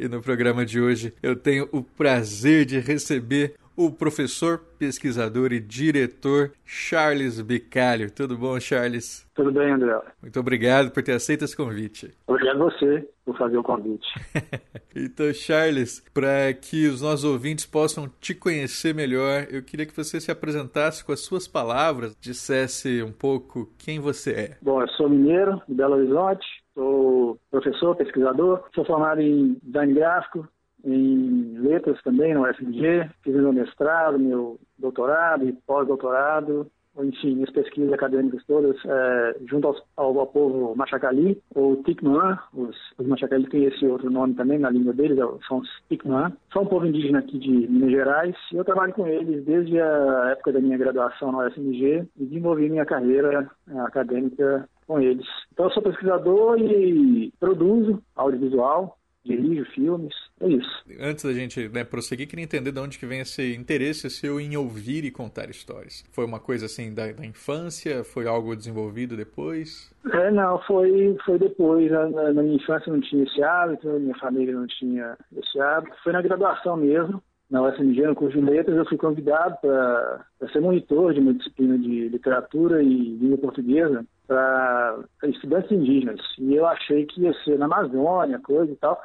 E no programa de hoje eu tenho o prazer de receber o professor, pesquisador e diretor Charles Bicalho. Tudo bom, Charles? Tudo bem, André? Muito obrigado por ter aceito esse convite. Obrigado a você por fazer o convite. então, Charles, para que os nossos ouvintes possam te conhecer melhor, eu queria que você se apresentasse com as suas palavras, dissesse um pouco quem você é. Bom, eu sou mineiro, de Belo Horizonte, sou professor, pesquisador, sou formado em design gráfico, em letras também na UFMG, fiz meu mestrado, meu doutorado e pós-doutorado, enfim, minhas pesquisas acadêmicas todas é, junto aos, ao, ao, povo Machacali, ou Ticnuan, os, os Machacali têm esse outro nome também na língua deles, é são os Ticnuan, são um povo indígena aqui de Minas Gerais, e eu trabalho com eles desde a época da minha graduação na UFMG e desenvolvi minha carreira é, acadêmica com eles. Então eu sou pesquisador e produzo audiovisual, dirijo filmes, é isso. Antes da gente né, prosseguir, queria entender de onde que vem esse interesse seu em ouvir e contar histórias. Foi uma coisa assim da, da infância? Foi algo desenvolvido depois? É, não, foi, foi depois. Na, na, minha infância não tinha esse hábito, minha família não tinha esse hábito. Foi na graduação mesmo. Na UFMG, no curso de letras, eu fui convidado para ser monitor de uma disciplina de literatura e língua portuguesa para estudantes indígenas. E eu achei que ia ser na Amazônia, coisa e tal.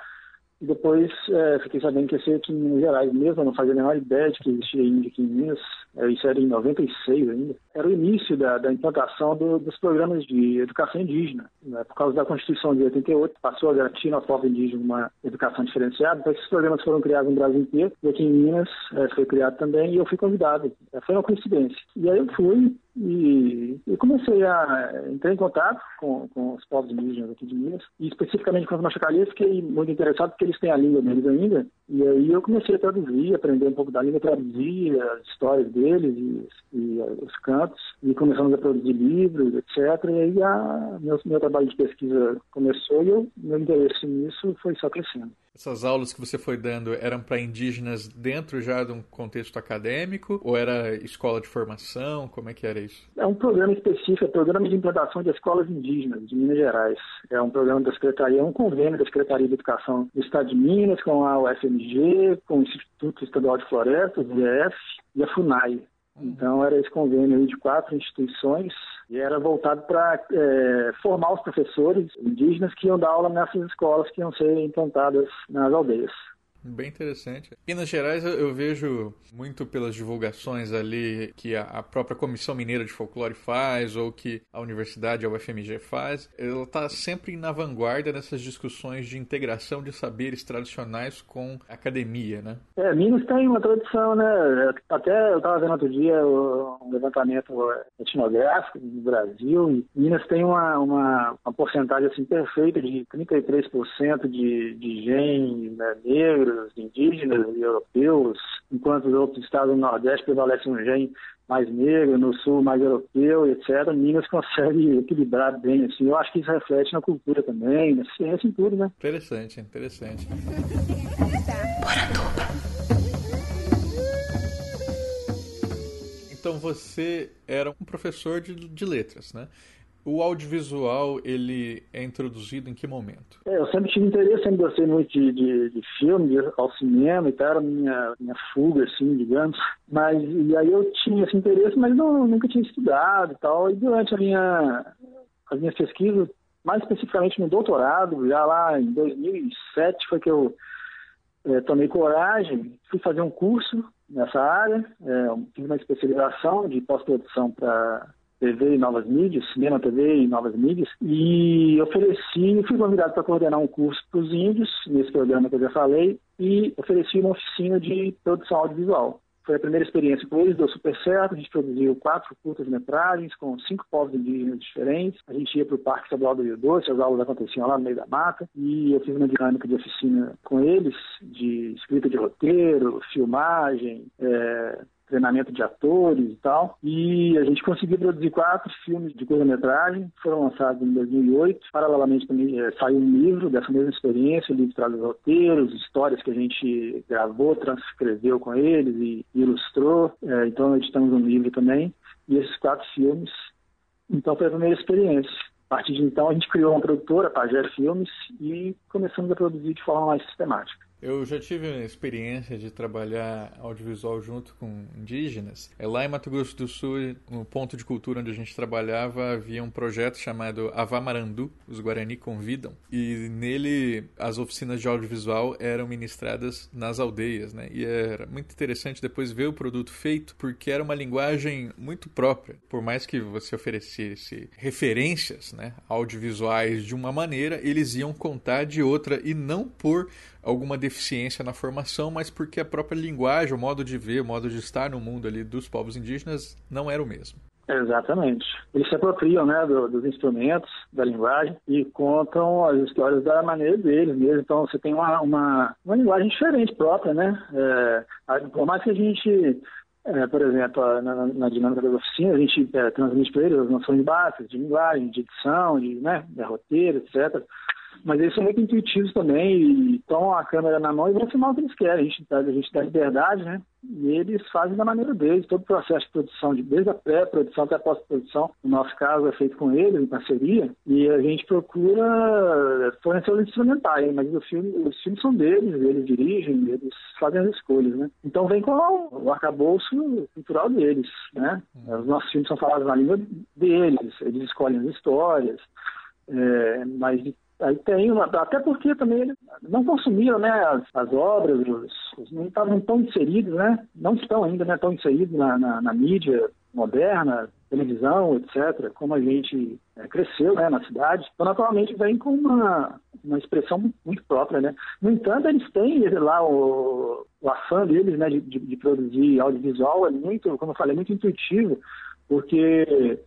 E depois é, fiquei sabendo que ia ser aqui em Minas Gerais mesmo, eu não fazia a menor ideia de que existia índia aqui em Minas. É, isso era em 96 ainda. Era o início da, da implantação do, dos programas de educação indígena. Né? Por causa da Constituição de 88, passou a garantir ao povo indígena uma educação diferenciada. Então, esses programas foram criados no Brasil inteiro. E aqui em Minas é, foi criado também e eu fui convidado. É, foi uma coincidência. E aí eu fui, e, e comecei a entrar em contato com, com os povos indígenas aqui de Minas, e especificamente com os machacalês, fiquei muito interessado porque eles têm a língua deles ainda, e aí eu comecei a traduzir, aprender um pouco da língua, traduzir as histórias deles e, e os cantos, e começamos a produzir livros, etc. E aí a, meu, meu trabalho de pesquisa começou e eu, meu interesse nisso foi só crescendo. Essas aulas que você foi dando eram para indígenas dentro já de um contexto acadêmico ou era escola de formação? Como é que era isso? É um programa específico, é programa de implantação de escolas indígenas de Minas Gerais. É um programa da Secretaria, é um convênio da Secretaria de Educação do Estado de Minas com a UFMG, com o Instituto Estadual de Florestas, o IEF, e a FUNAI. Então era esse convênio de quatro instituições e era voltado para é, formar os professores indígenas que iam dar aula nessas escolas que iam ser implantadas nas aldeias. Bem interessante. Minas Gerais eu vejo muito pelas divulgações ali que a própria Comissão Mineira de Folclore faz ou que a Universidade, a UFMG faz. Ela está sempre na vanguarda nessas discussões de integração de saberes tradicionais com academia, né? É, Minas tem uma tradição, né? Até eu estava vendo outro dia um levantamento etnográfico do Brasil e Minas tem uma, uma, uma porcentagem assim perfeita de 33% de, de genes né, negros indígenas e europeus, enquanto os outros estados do Nordeste prevalecem um gene mais negro, no Sul mais europeu, etc. Minas consegue equilibrar bem, assim. Eu acho que isso reflete na cultura também, na ciência, em tudo, né? Interessante, interessante. Então você era um professor de, de letras, né? O audiovisual, ele é introduzido em que momento? É, eu sempre tive interesse, sempre gostei muito de, de, de filme, de, ao cinema e tal, era minha, minha fuga, assim, digamos. Mas, e aí eu tinha esse interesse, mas não, nunca tinha estudado e tal. E durante a minha, as minhas pesquisas, mais especificamente no doutorado, já lá em 2007 foi que eu é, tomei coragem, fui fazer um curso nessa área, é, fiz uma especialização de pós-produção para TV e novas mídias, cinema, TV e novas mídias, e ofereci, fui convidado para coordenar um curso para os índios, nesse programa que eu já falei, e ofereci uma oficina de produção audiovisual. Foi a primeira experiência com eles, deu super certo. A gente produziu quatro curtas-metragens com cinco povos indígenas diferentes. A gente ia para o Parque Estadual do Rio Doce, as aulas aconteciam lá no meio da mata. E eu fiz uma dinâmica de oficina com eles, de escrita de roteiro, filmagem, é, treinamento de atores e tal. E a gente conseguiu produzir quatro filmes de curta-metragem, foram lançados em 2008. Paralelamente também é, saiu um livro dessa mesma experiência, o livro traz os roteiros, histórias que a gente gravou, transcreveu com eles e, ilustrou. É, então editamos um livro também. E esses quatro filmes, então foi a primeira experiência. A partir de então a gente criou uma produtora, Pajé Filmes, e começamos a produzir de forma mais sistemática. Eu já tive a experiência de trabalhar audiovisual junto com indígenas. É lá em Mato Grosso do Sul, no ponto de cultura onde a gente trabalhava, havia um projeto chamado Avamarandu, os Guarani convidam, e nele as oficinas de audiovisual eram ministradas nas aldeias, né? E era muito interessante depois ver o produto feito, porque era uma linguagem muito própria. Por mais que você oferecesse referências, né, audiovisuais de uma maneira, eles iam contar de outra e não por alguma deficiência na formação, mas porque a própria linguagem, o modo de ver, o modo de estar no mundo ali dos povos indígenas não era o mesmo. Exatamente. Eles se apropriam né, do, dos instrumentos, da linguagem e contam as histórias da maneira deles mesmo. Então você tem uma, uma, uma linguagem diferente própria, né? É, por mais que a gente é, por exemplo, na, na, dinâmica das oficinas, a gente é, transmite para eles as noções básicas de linguagem, de edição, de, né, de roteiro, etc. Mas eles são muito intuitivos também e tomam a câmera na mão e vão filmar o que eles querem. A gente, dá, a gente dá liberdade, né? E eles fazem da maneira deles. Todo o processo de produção, de, desde a pré-produção até a pós-produção, no nosso caso, é feito com eles, em parceria. E a gente procura fornecer os instrumentais, mas o filme, os filmes são deles, eles dirigem, eles fazem as escolhas, né? Então vem com o arcabouço cultural deles, né? Uhum. Os nossos filmes são falados na língua deles, eles escolhem as histórias. É, mas Aí tem uma, até porque também eles não consumiram né, as, as obras, os, os, não estavam tão inseridos, né? Não estão ainda né, tão inseridos na, na, na mídia moderna, televisão, etc., como a gente é, cresceu né, na cidade. Então, naturalmente, vem com uma, uma expressão muito própria. Né? No entanto, eles têm lá o, o afã deles né, de, de, de produzir audiovisual, é muito, como eu falei, é muito intuitivo, porque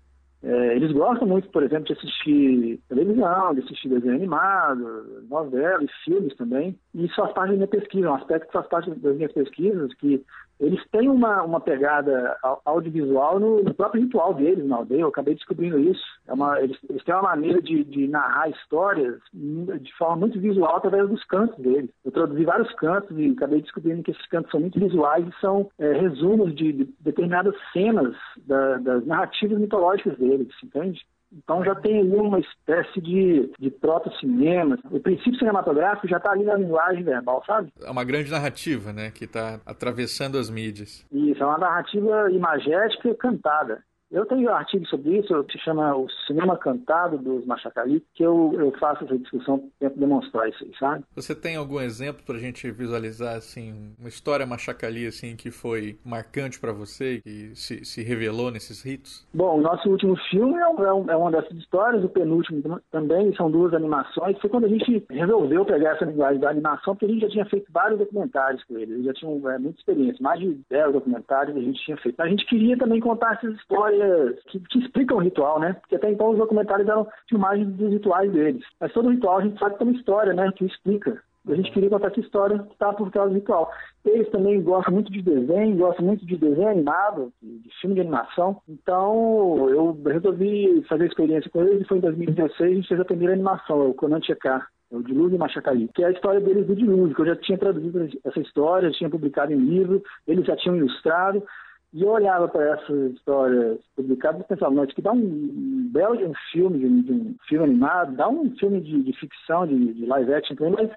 é, eles gostam muito, por exemplo, de assistir televisão, de assistir desenho animado, novelas, filmes também. E isso faz parte da minha pesquisa, um aspecto que faz parte das minhas pesquisas, que eles têm uma, uma pegada audiovisual no, no, próprio ritual deles na aldeia. Eu acabei descobrindo isso. É uma, eles, eles, têm uma maneira de, de, narrar histórias de forma muito visual através dos cantos deles. Eu traduzi vários cantos e acabei descobrindo que esses cantos são muito visuais e são é, resumos de, de, determinadas cenas da, das narrativas mitológicas deles, entende? Então já tem ali uma espécie de, de proto-cinema. O princípio cinematográfico já está ali na linguagem verbal, sabe? É uma grande narrativa, né? Que está atravessando as mídias. Isso, é uma narrativa imagética cantada. Eu tenho um artigo sobre isso, que se chama O Cinema Cantado dos Machacali, que eu, eu faço essa discussão para demonstrar isso aí, sabe? Você tem algum exemplo para a gente visualizar, assim, uma história Machacali, assim, que foi marcante para você, que se, se revelou nesses ritos? Bom, o nosso último filme é, é, é uma dessas histórias, o penúltimo também, são duas animações. Foi quando a gente resolveu pegar essa linguagem da animação, porque a gente já tinha feito vários documentários com eles, já tinham é, muita experiência, mais de 10 documentários a gente tinha feito. A gente queria também contar essas histórias histórias que, que, explicam o ritual, né? Porque até então os documentários eram filmagens dos rituais deles. Mas todo ritual a gente sabe que tem uma história, né? Que explica. A gente queria contar essa história que está por trás do ritual. Eles também gostam muito de desenho, gostam muito de desenho animado, de filme de animação. Então eu resolvi fazer a experiência com eles e foi em 2016 a gente fez a primeira animação, o Conan Checar. É o Dilúvio Machacali, que é a história deles do Dilúvio, que eu já tinha traduzido essa história, já tinha publicado em livro, eles já tinham ilustrado, e eu olhava para essas histórias publicadas e pensava, isso aqui dá um belo de um filme, de um, de um filme animado, dá um filme de, de ficção, de, de, live action também, mas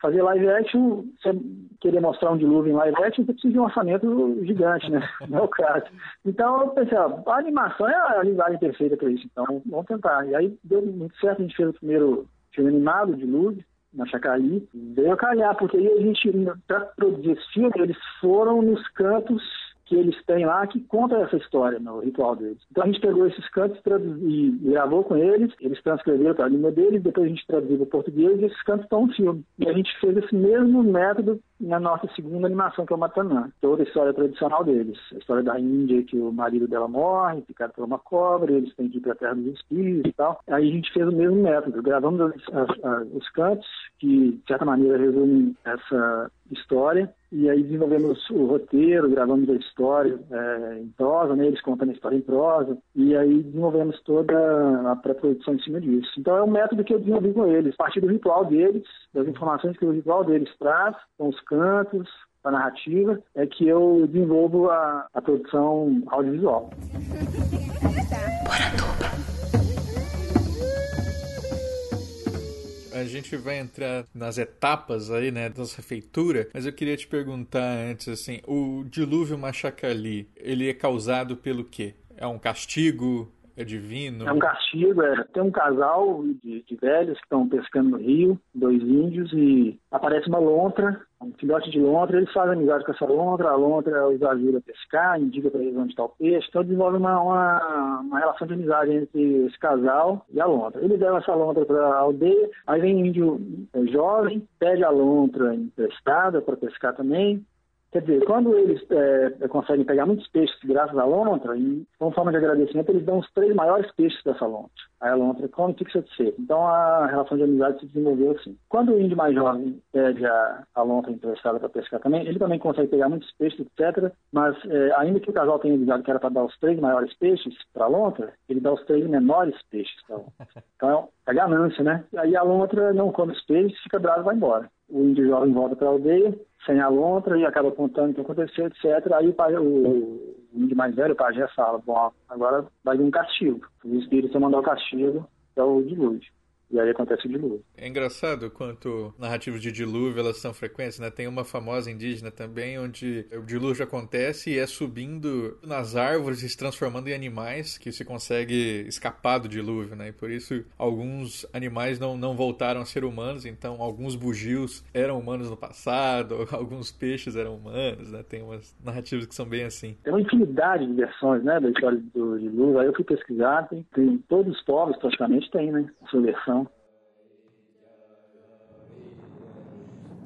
fazer live action, você querer mostrar um dilúvio em live action, você precisa de um orçamento gigante, né? Não é o caso. Então eu pensei, ó, a animação é a linguagem perfeita para isso, então vamos tentar. E aí deu muito certo, a gente fez o primeiro filme animado, Dilúvio, na Chacali, veio a calhar, porque aí a gente, para produzir esse filme, eles foram nos cantos que eles têm lá que conta essa história no ritual deles. Então a gente pegou esses cantos e gravou com eles, eles transcreveram para a língua deles, depois a gente traduziu para o português e esses cantos estão no filme. E a gente fez esse mesmo método na nossa segunda animação, que é o Matanã. Toda a história tradicional deles. A história da Índia, que o marido dela morre, picado por uma cobra, eles têm que ir para a terra dos espíritos e tal. Aí a gente fez o mesmo método. Gravamos as, as, as, os cantos, que de certa maneira resumem essa história, e aí desenvolvemos o roteiro, gravamos a história é, em prosa, né, eles contando a história em prosa, e aí desenvolvemos toda a pré-produção em cima disso. Então é um método que eu desenvolvi com eles, a partir do ritual deles, das informações que o ritual deles traz, com os cantos, a narrativa, é que eu desenvolvo a, a produção audiovisual. a gente vai entrar nas etapas aí, né, dessa feitura, mas eu queria te perguntar antes, assim, o dilúvio Machacali, ele é causado pelo quê? É um castigo? É divino? É um castigo, é. Tem um casal de, de velhos que estão pescando no rio, dois índios, e aparece uma lontra, um filhote de lontra, eles fazem amizade com essa lontra, a lontra os ajuda a pescar, indica para eles onde está o peixe, então desenvolve uma, uma, uma, relação de amizade entre esse casal e a lontra. Eles levam essa lontra para a aldeia, aí vem um índio é, jovem, pede a lontra emprestada para pescar também, Quer dizer, quando eles é, conseguem pegar muitos peixes graças à lontra, e como forma de agradecimento, eles dão os três maiores peixes dessa lontra. Aí a lontra come e fica satisfeito. Então a relação de amizade se desenvolveu assim. Quando o índio mais jovem pede a, a lontra emprestada para pescar também, ele também consegue pegar muitos peixes, etc. Mas é, ainda que o casal tenha avisado que era para dar os três maiores peixes para a lontra, ele dá os três menores peixes para a lontra. Então é ganância, né? Aí a lontra não come os peixes, fica bravo e vai embora. O índio jovem volta para a aldeia, sem a lontra e acaba contando o que aconteceu, etc. Aí o, o, o índio mais velho, o pajé, fala, bom, agora vai vir um castigo. O espírito mandar o castigo, é o dilúvio. E aí acontece o dilúvio. É engraçado quanto narrativas de dilúvio elas são frequentes, né? Tem uma famosa indígena também, onde o dilúvio acontece e é subindo nas árvores e se transformando em animais que se consegue escapar do dilúvio, né? E por isso alguns animais não, não voltaram a ser humanos, então alguns bugios eram humanos no passado, alguns peixes eram humanos, né? Tem umas narrativas que são bem assim. Tem uma infinidade de versões, né, da história do dilúvio. Aí eu fui pesquisar, tem, tem todos os povos praticamente tem, né, a sua versão.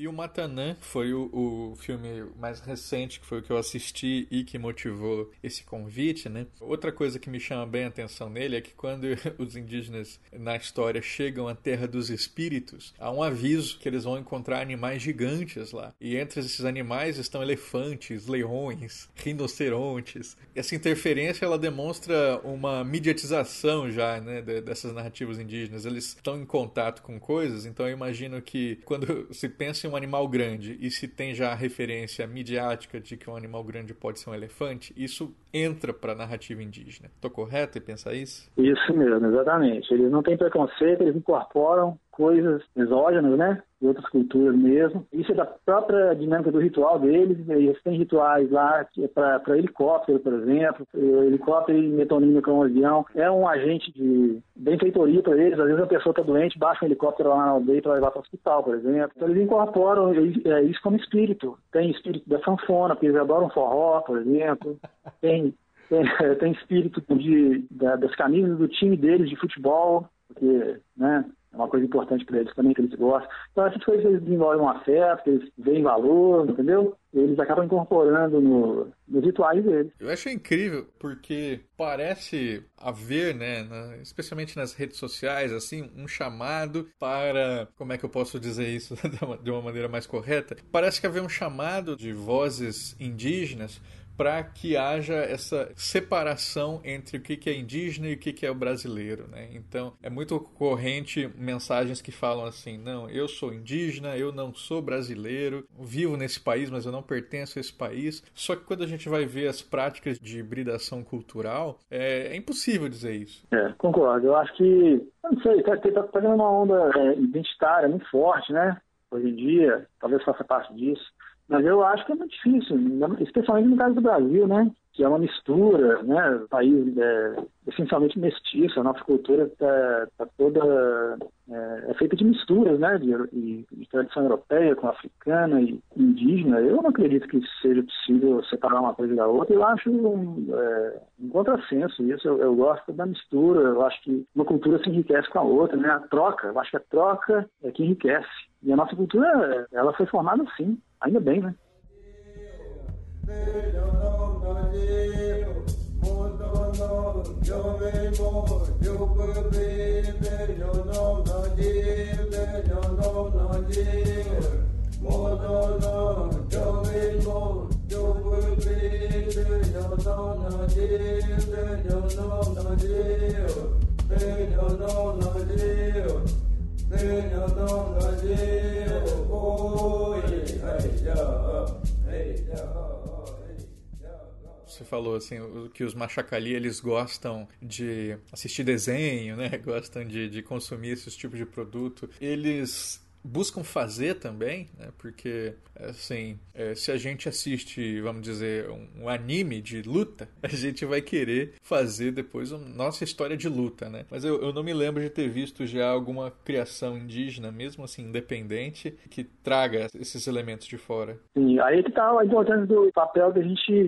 E o Matanã foi o, o, filme mais recente, que foi o que eu assisti e que motivou esse convite, né? Outra coisa que me chama bem a atenção nele é que quando os indígenas na história chegam à Terra dos Espíritos, há um aviso que eles vão encontrar animais gigantes lá. E entre esses animais estão elefantes, leões, rinocerontes. Essa interferência ela demonstra uma mediatização já, né, dessas narrativas indígenas. Eles estão em contato com coisas, então eu imagino que quando se pensa em um animal grande e se tem já a referência midiática de que um animal grande pode ser um elefante, isso entra para a narrativa indígena. Estou correto em pensar isso? Isso mesmo, exatamente. Eles não têm preconceito, eles incorporam coisas exógenas, né? De outras culturas mesmo. Isso é da própria dinâmica do ritual deles. Eles têm rituais lá é para helicóptero, por exemplo. O helicóptero e metonina com um avião. É um agente de benfeitoria para eles. Às vezes a pessoa está doente, baixa um helicóptero lá na aldeia para levar para o hospital, por exemplo. Então eles incorporam isso como espírito. Tem espírito da sanfona, porque eles adoram forró, por exemplo. Tem tem, tem espírito de, da, das camisas do time deles de futebol, porque né, é uma coisa importante para eles também, que eles gostam. Então, essas coisas eles desenvolvem um afeto, eles veem valor, entendeu? Eles acabam incorporando no, nos rituais deles. Eu acho incrível, porque parece haver, né, na, especialmente nas redes sociais, assim, um chamado para. Como é que eu posso dizer isso de uma maneira mais correta? Parece que haver um chamado de vozes indígenas para que haja essa separação entre o que é indígena e o que é o brasileiro. Né? Então, é muito corrente mensagens que falam assim: não, eu sou indígena, eu não sou brasileiro, vivo nesse país, mas eu não pertenço a esse país. Só que quando a gente vai ver as práticas de hibridação cultural, é, é impossível dizer isso. É, concordo. Eu acho que, não sei, está tá, tá uma onda é, identitária muito forte, né? Hoje em dia, talvez faça parte disso. Mas eu acho que é muito difícil, especialmente no caso do Brasil, né? Que é uma mistura, né? O país é essencialmente mestiço, a nossa cultura está tá toda é, é, feita de misturas, né? De, de, de, tradição europeia com africana e indígena. Eu não acredito que seja possível separar uma coisa da outra. Eu acho um, é, um contrassenso isso. Eu, eu, gosto da mistura. Eu acho que uma cultura se enriquece com a outra, né? A troca. Eu acho que a troca é que enriquece. E a nossa cultura, ela foi formada assim. Ainda bem, né? Você falou assim que os machacali eles gostam de assistir desenho, né? Gostam de, de consumir esses tipos de produto. Eles buscam fazer também, né? Porque assim, é, se a gente assiste, vamos dizer, um, um, anime de luta, a gente vai querer fazer depois a nossa história de luta, né? Mas eu, eu não me lembro de ter visto já alguma criação indígena, mesmo assim, independente, que traga esses elementos de fora. Sim, aí que tá a importância do papel que a gente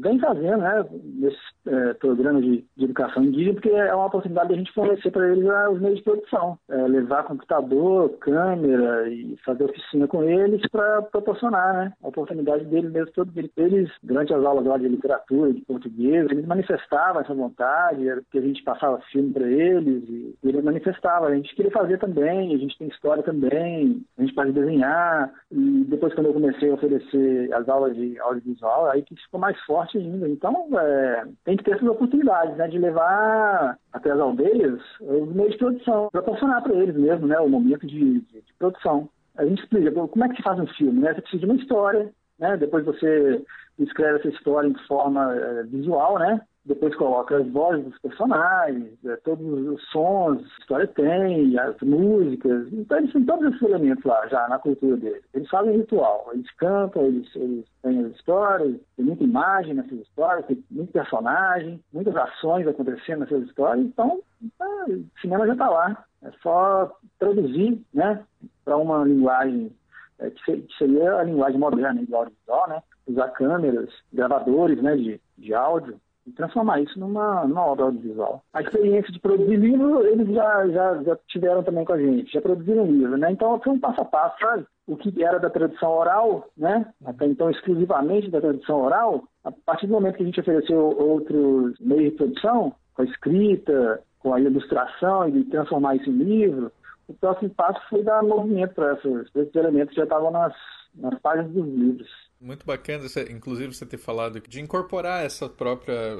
vem fazendo, né? Nesses é, programas de, de, educação indígena, porque é uma oportunidade de a gente fornecer para eles ah, os meios de produção, é, levar computador, câmera e fazer oficina com eles para proporcionar né, a oportunidade deles mesmo, todos eles, durante as aulas lá de literatura, de português, eles manifestavam essa vontade, que a gente passava filme para eles, e eles manifestavam, a gente queria fazer também, a gente tem história também, a gente pode desenhar, e depois quando eu comecei a oferecer as aulas de audiovisual, aí que ficou mais forte ainda. Então, é, tem que ter essas oportunidades, né, de levar até as aldeias os meios de produção, proporcionar para eles mesmo, né, o momento de, de, de produção a gente explica como é que se faz um filme, né? Você precisa de uma história, né? Depois você escreve essa história em forma é, visual, né? Depois coloca as vozes dos personagens, é, todos os sons que a história tem, as músicas. Então eles têm todos esses elementos lá já na cultura deles. Eles fazem ritual, eles cantam, eles, eles têm as histórias, tem muita imagem nessas histórias, tem muito personagem, muitas ações acontecendo nessas histórias. Então, tá, o cinema já está lá. É só traduzir, né? Para uma linguagem é, que seria a linguagem moderna do audiovisual, né? Usar câmeras, gravadores, né, de, de áudio e transformar isso numa, numa obra audiovisual. A experiência de produzir livro, eles já, já, já tiveram também com a gente, já produziram livro, né? Então foi um passo a passo, sabe? O que era da tradução oral, né? Até então exclusivamente da tradução oral, a partir do momento que a gente ofereceu outros meios de produção, com a escrita, com a ilustração e transformar isso em livro, o próximo passo foi dar movimento para esses elementos que já estavam nas, nas páginas dos livros. Muito bacana, inclusive, você ter falado de incorporar essa própria.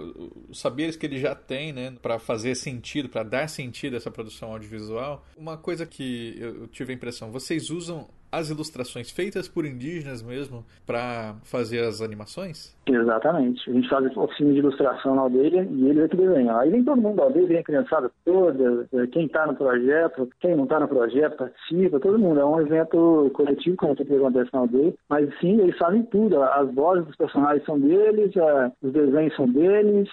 os saberes que ele já tem, né, para fazer sentido, para dar sentido a essa produção audiovisual. Uma coisa que eu tive a impressão, vocês usam as ilustrações feitas por indígenas mesmo para fazer as animações? Exatamente. A gente faz oficina de ilustração na aldeia e eles é que desenham. Aí vem todo mundo da aldeia, vem a criançada toda, é, quem está no projeto, quem não está no projeto, participa, todo mundo. É um evento coletivo, como sempre acontece na aldeia. Mas sim, eles fazem tudo. As vozes dos personagens são deles, os desenhos são deles,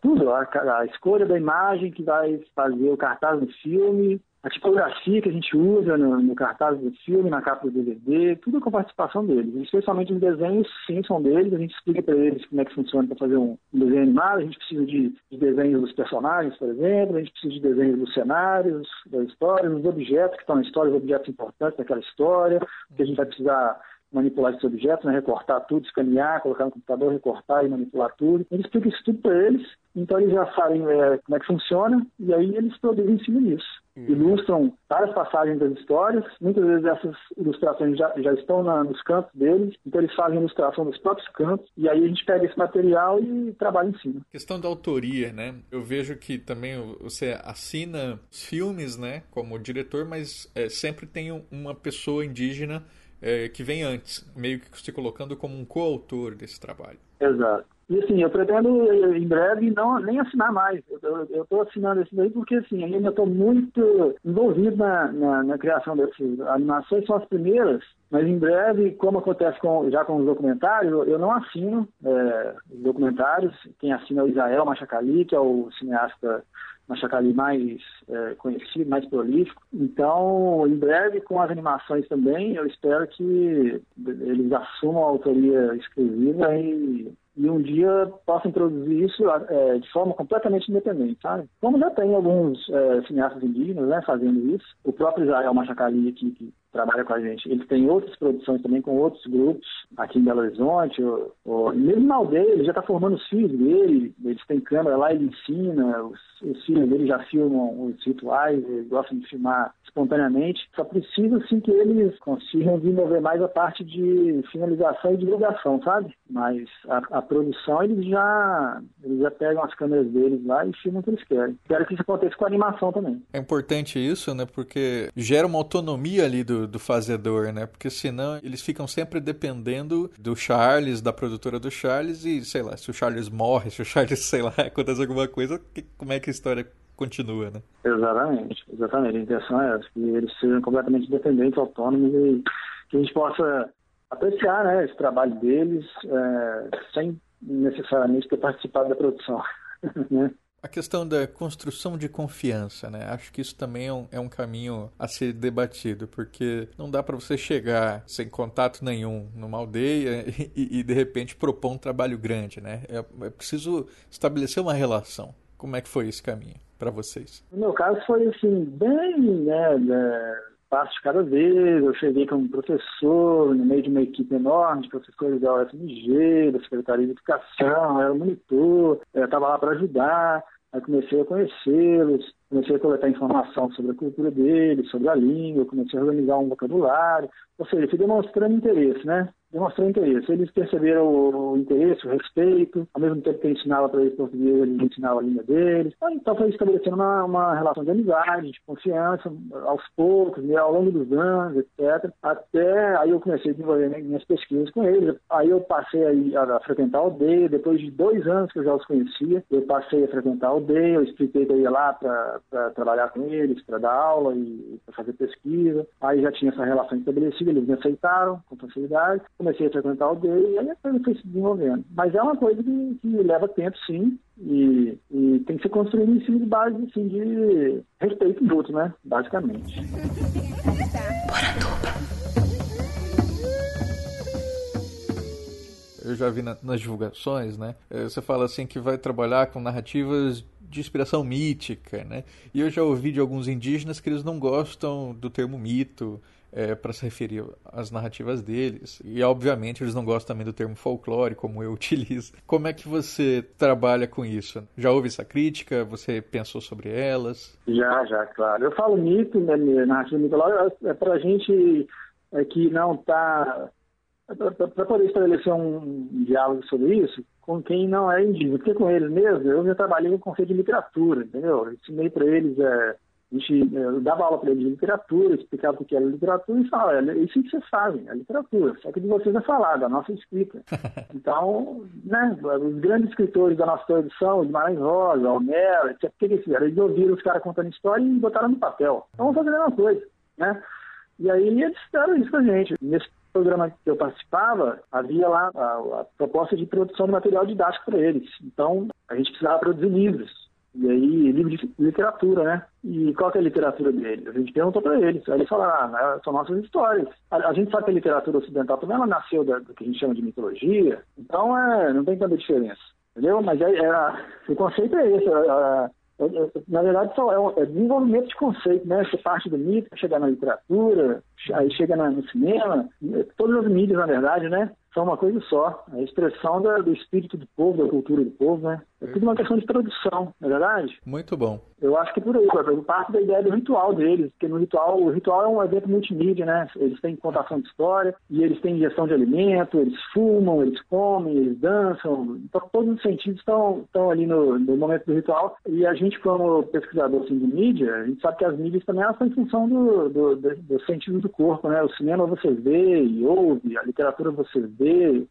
tudo. A, a escolha da imagem que vai fazer o cartaz do filme, a tipografia que a gente usa no, no, cartaz do filme, na capa do DVD, tudo com a participação deles. Especialmente os desenhos, sim, são deles. A gente explica para eles como é que funciona para fazer um, um, desenho animado. A gente precisa de, de, desenhos dos personagens, por exemplo. A gente precisa de desenhos dos cenários, da história, dos objetos que estão na história, os objetos importantes daquela história, que a gente vai precisar manipular esses objetos, né, recortar tudo, escanear, colocar no computador, recortar e manipular tudo. Ele explica isso tudo para eles, então eles já sabem é, como é que funciona e aí eles produzem em cima disso. Uhum. Ilustram várias passagens das histórias, muitas vezes essas ilustrações já, já estão na, nos campos deles, então eles fazem a ilustração dos próprios campos e aí a gente pega esse material e trabalha em cima. Questão da autoria, né? Eu vejo que também você assina os filmes, né, como diretor, mas é, sempre tem uma pessoa indígena é, que vem antes, meio que se colocando como um coautor desse trabalho. Exato. E assim, eu pretendo em breve não nem assinar mais. Eu estou assinando esse daí porque assim, ainda estou muito envolvido na, na, na, criação dessas animações, são as primeiras, mas em breve, como acontece com, já com os documentários, eu não assino é, os documentários. Quem assina é o Israel Machacali, que é o cineasta Machacali mais é, conhecido, mais prolífico. Então, em breve, com as animações também, eu espero que eles assumam a autoria exclusiva e e um dia possa introduzir isso é, de forma completamente independente, sabe? Como já tem alguns é, cineastas indígenas né, fazendo isso, o próprio Israel Machacali aqui, que trabalha com a gente. Ele tem outras produções também com outros grupos aqui em Belo Horizonte. Ou, ou, mesmo na aldeia, ele já está formando os filhos dele. Eles têm câmera lá, ele ensina. Os, os filhos dele já filmam os rituais, eles gostam de filmar espontaneamente. Só precisa, assim, que eles consigam desenvolver mais a parte de finalização e divulgação, sabe? Mas a, a produção, eles já, eles já pegam as câmeras deles lá e filmam o que eles querem. Quero que isso aconteça com a animação também. É importante isso, né? Porque gera uma autonomia ali do do, fazedor, né? Porque senão eles ficam sempre dependendo do Charles, da produtora do Charles, e sei lá, se o Charles morre, se o Charles, sei lá, acontece alguma coisa, que, como é que a história continua, né? Exatamente, exatamente. A intenção é essa, que eles sejam completamente independentes, autônomos e que a gente possa apreciar né, esse trabalho deles é, sem necessariamente ter participado da produção. né? A questão da construção de confiança, né? Acho que isso também é um, é um caminho a ser debatido, porque não dá para você chegar sem contato nenhum numa aldeia e, e, de repente propor um trabalho grande, né? É, é preciso estabelecer uma relação. Como é que foi esse caminho para vocês? No meu caso foi assim, bem, né, né passo de cada vez. Eu cheguei como professor, no meio de uma equipe enorme de professores da UFMG, da Secretaria de Educação, era monitor, estava lá para ajudar. Aí comecei a conhecê-los, comecei a coletar informação sobre a cultura deles, sobre a língua, comecei a organizar um vocabulário, ou seja, fui demonstrando interesse, né? demonstrou interesse. Eles perceberam o, interesse, o respeito, ao mesmo tempo que eu ensinava para eles português, eles ensinavam a língua deles. Então foi estabelecendo uma, uma relação de amizade, de confiança, aos poucos, né, ao longo dos anos, etc. Até aí eu comecei a desenvolver minhas pesquisas com eles. Aí eu passei a, a frequentar a aldeia, depois de dois anos que eu já os conhecia, eu passei a frequentar a aldeia, eu expliquei que eu ia lá para trabalhar com eles, para dar aula e para fazer pesquisa. Aí já tinha essa relação estabelecida, eles me aceitaram com facilidade comecei a frequentar a aldeia e aí a coisa foi se desenvolvendo. Mas é uma coisa que, que leva tempo, sim, e, e, tem que ser construído em cima de base assim, de respeito mútuo, né? Basicamente. Eu já vi na, nas divulgações, né? É, você fala assim que vai trabalhar com narrativas de inspiração mítica, né? E eu já ouvi de alguns indígenas que eles não gostam do termo mito, é, para se referir às narrativas deles. E, obviamente, eles não gostam também do termo folclore, como eu utilizo. Como é que você trabalha com isso? Já houve essa crítica? Você pensou sobre elas? Já, já, claro. Eu falo mito, né, narrativa mitológica, é para gente é, que não está. Para poder estabelecer um diálogo sobre isso, com quem não é indígena. Porque com eles mesmo, eu já trabalhei com o conceito de literatura, entendeu? Eu ensinei para eles é, a gente eu dava aula para eles de literatura, explicava o que era literatura e falava, é isso que vocês fazem, é literatura, só que de vocês é falar, da nossa escrita. Então, né, os grandes escritores da nossa tradição, Guimarães Rosa, Homero, etc., o que eles fizeram? Eles ouviram os caras contando história e botaram no papel. Então vamos fazer a mesma coisa, né? E aí eles fizeram isso com a gente. Nesse programa que eu participava, havia lá a, a proposta de produção de material didático para eles. Então, a gente precisava produzir livros e aí, livro de literatura, né? E qual é a literatura dele? A gente perguntou para eles. Aí eles falaram, ah, são nossas histórias. A, a, gente sabe que a literatura ocidental também ela nasceu da, do que a gente chama de mitologia, então é, não tem tanta diferença. Entendeu? Mas é, é, o conceito é esse. É, Na verdade, só é, um, é desenvolvimento de conceito, né? Você parte do mito, chegar na literatura, aí chega no cinema, todas as mídias, na verdade, né? São uma coisa só. A expressão da, do espírito do povo, da cultura do povo, né? É tudo uma questão de tradução, não é verdade? Muito bom. Eu acho que por aí, eu parte da ideia do ritual deles, porque no ritual, o ritual é um evento multimídia, né? Eles têm contação de história, e eles têm ingestão de alimento, eles fumam, eles comem, eles dançam, então todos os sentidos estão, estão ali no, no momento do ritual, e a gente, como pesquisador assim, de mídia, a gente sabe que as mídias também elas estão em função do, do, do, do sentido do corpo, né? O cinema você vê e ouve, a literatura você vê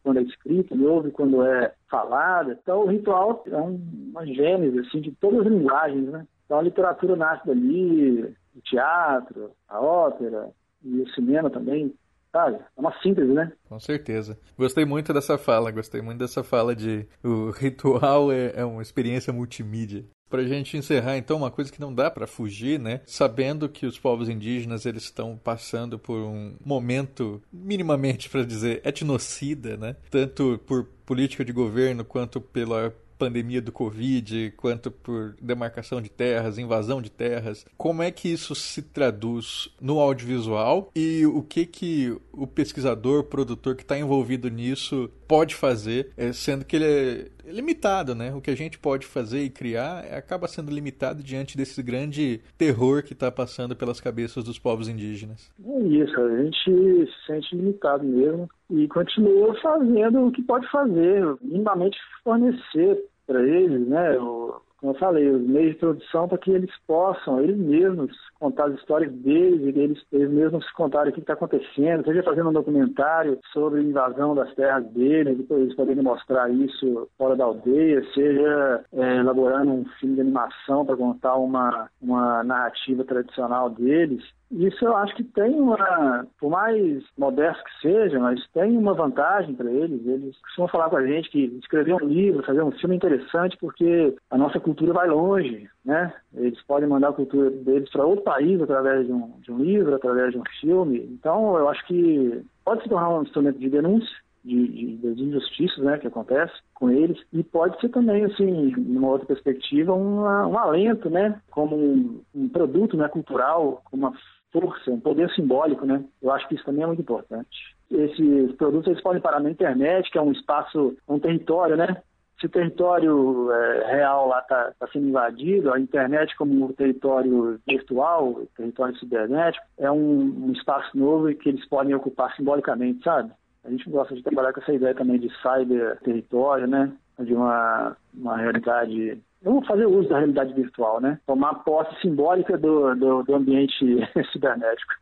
quando é escrito, e ouve quando é falada. Então o ritual é uma gênese assim, de todas as linguagens, né? Então a literatura nasce dali, o teatro, a ópera e o cinema também, sabe? É uma síntese, né? Com certeza. Gostei muito dessa fala, gostei muito dessa fala de o ritual é, é uma experiência multimídia. Para a gente encerrar, então, uma coisa que não dá para fugir, né? Sabendo que os povos indígenas eles estão passando por um momento, minimamente para dizer, etnocida, né? Tanto por política de governo quanto pela pandemia do Covid, quanto por demarcação de terras, invasão de terras. Como é que isso se traduz no audiovisual e o que que o pesquisador, produtor que está envolvido nisso pode fazer, eh, sendo que ele é limitado, né? O que a gente pode fazer e criar acaba sendo limitado diante desse grande terror que está passando pelas cabeças dos povos indígenas. É isso, a gente se sente limitado mesmo e continua fazendo o que pode fazer, minimamente fornecer para eles, né? O, como eu falei, os meios de produção para que eles possam, eles mesmos, contar as histórias deles, e eles, eles mesmos contarem o que está acontecendo, seja fazendo um documentário sobre a invasão das terras deles, depois eles poderem mostrar isso fora da aldeia, seja é, elaborando um filme de animação para contar uma, uma narrativa tradicional deles. Isso eu acho que tem uma, por mais modesto que seja, mas tem uma vantagem para eles. Eles costumam falar com a gente que escrever um livro, fazer um filme é interessante porque a nossa cultura vai longe, né? Eles podem mandar a cultura deles para outro país através de um, de um livro, através de um filme. Então eu acho que pode se tornar um instrumento de denúncia, de, de, das injustiças né, que acontecem com eles e pode ser também assim numa outra perspectiva um, um alento né como um, um produto né cultural como uma força, um poder simbólico, né? Eu acho que isso também é muito importante. Esses produtos eles podem parar na internet, que é um espaço, um território, né? Se o território é, real lá está tá sendo invadido, a internet como um território virtual, território cibernético, é um, um espaço novo que eles podem ocupar simbolicamente, sabe? A gente gosta de trabalhar com essa ideia também de cyber território, né? De uma, uma realidade vamos fazer uso da realidade virtual, né? Tomar posse simbólica do, do, do ambiente cibernético.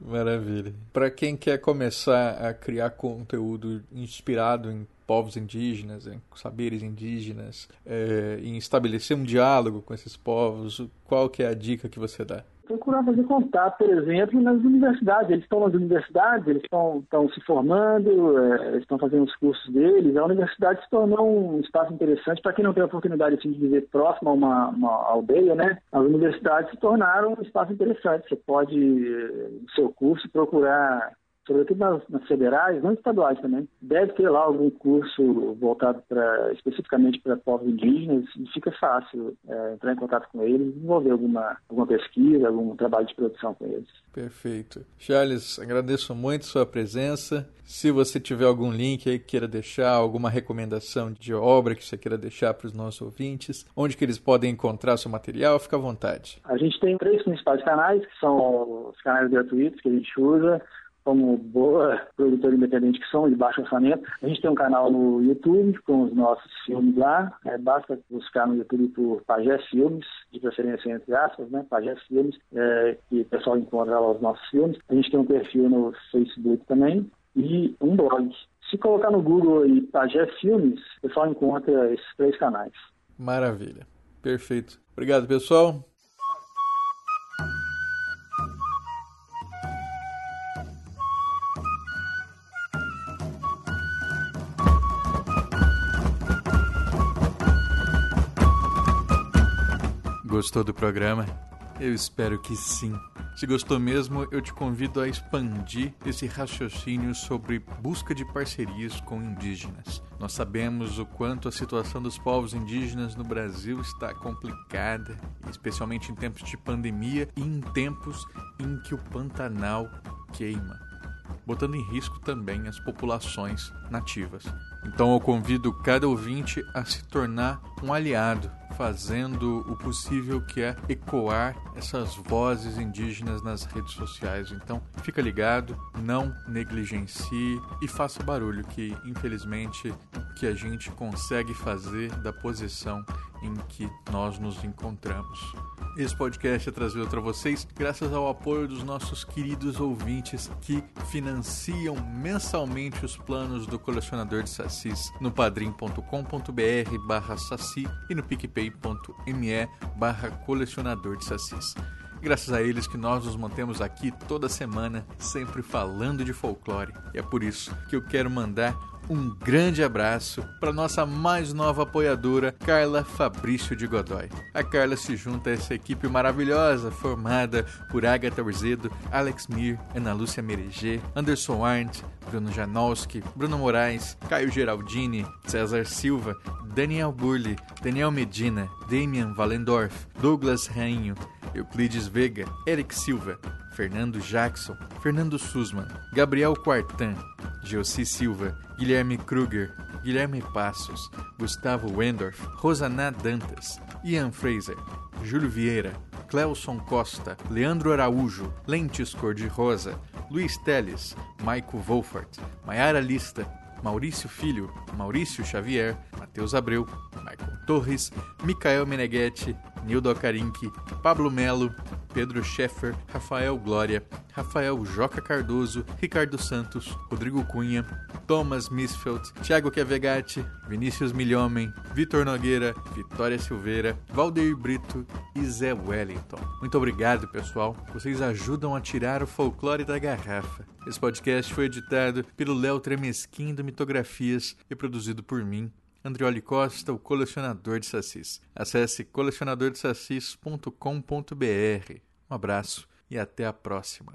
Maravilha. Para quem quer começar a criar conteúdo inspirado em povos indígenas, em saberes indígenas, é, em estabelecer um diálogo com esses povos, qual que é a dica que você dá? Procurar fazer contato, por exemplo, nas universidades. Eles estão nas universidades, eles estão, estão se formando, é, estão fazendo os cursos deles. A universidade se tornou um espaço interessante para quem não tem a oportunidade assim, de viver próximo a uma, uma, aldeia, né? As universidades se tornaram um espaço interessante. Você pode, no seu curso, procurar sobretudo nas, nas, federais, não estaduais também, deve ter lá algum curso voltado para especificamente para povos indígenas e fica fácil é, entrar em contato com eles, desenvolver alguma, alguma pesquisa, algum trabalho de produção com eles. Perfeito. Charles, agradeço muito sua presença. Se você tiver algum link aí que queira deixar, alguma recomendação de obra que você queira deixar para os nossos ouvintes, onde que eles podem encontrar seu material, fica à vontade. A gente tem três principais canais, que são os canais gratuitos que a gente usa como boa produtora independente que somos, de baixo orçamento. A gente tem um canal no YouTube com os nossos filmes lá. É, basta buscar no YouTube por Pajé Filmes, de preferência entre aspas, né? Pajé Filmes, é, que o pessoal encontra lá os nossos filmes. A gente tem um perfil no Facebook também e um blog. Se colocar no Google aí Pajé Filmes, o pessoal encontra esses três canais. Maravilha. Perfeito. Obrigado, pessoal. Gostou do programa? Eu espero que sim. Se gostou mesmo, eu te convido a expandir esse raciocínio sobre busca de parcerias com indígenas. Nós sabemos o quanto a situação dos povos indígenas no Brasil está complicada, especialmente em tempos de pandemia e em tempos em que o Pantanal queima botando em risco também as populações nativas. Então eu convido cada ouvinte a se tornar um aliado, fazendo o possível que é ecoar essas vozes indígenas nas redes sociais. Então fica ligado, não negligencie e faça barulho, que infelizmente que a gente consegue fazer da posição em que nós nos encontramos. Esse podcast é trazido para vocês graças ao apoio dos nossos queridos ouvintes que financiam mensalmente os planos do colecionador de sacis no padrim.com.br barra saci e no picpay.me barra colecionador de sacis. Graças a eles que nós nos mantemos aqui toda semana, sempre falando de folclore. E é por isso que eu quero mandar um grande abraço para nossa mais nova apoiadora, Carla Fabrício de Godoy. A Carla se junta a essa equipe maravilhosa formada por Agatha Urzedo, Alex Mir, Ana Lúcia Mereger, Anderson Arndt, Bruno Janowski, Bruno Moraes, Caio Geraldini, César Silva, Daniel Burli, Daniel Medina, Damian Valendorf, Douglas Rainho, Euclides Vega, Eric Silva, Fernando Jackson, Fernando Sussman, Gabriel Quartan, Josi Silva, Guilherme Kruger, Guilherme Passos, Gustavo Wendorf, Rosaná Dantas, Ian Fraser, Júlio Vieira, Cleuson Costa, Leandro Araújo, Lentes Cor-de-Rosa, Luiz Teles, Maico Wolfart, Maiara Lista, Maurício Filho, Maurício Xavier, Matheus Abreu, Michael Torres, Micael Meneghetti, Nildo Carinque, Pablo Melo, Pedro Scheffer, Rafael Glória, Rafael Joca Cardoso, Ricardo Santos, Rodrigo Cunha, Thomas Misfeld, Thiago Chiavegatti, Vinícius Milhomem, Vitor Nogueira, Vitória Silveira, Valdeir Brito e Zé Wellington. Muito obrigado, pessoal. Vocês ajudam a tirar o folclore da garrafa. Esse podcast foi editado pelo Léo Tremesquim do Mitografias e produzido por mim, Andrioli Costa, o colecionador de sacis. Acesse colecionadordesacis.com.br. Um abraço e até a próxima.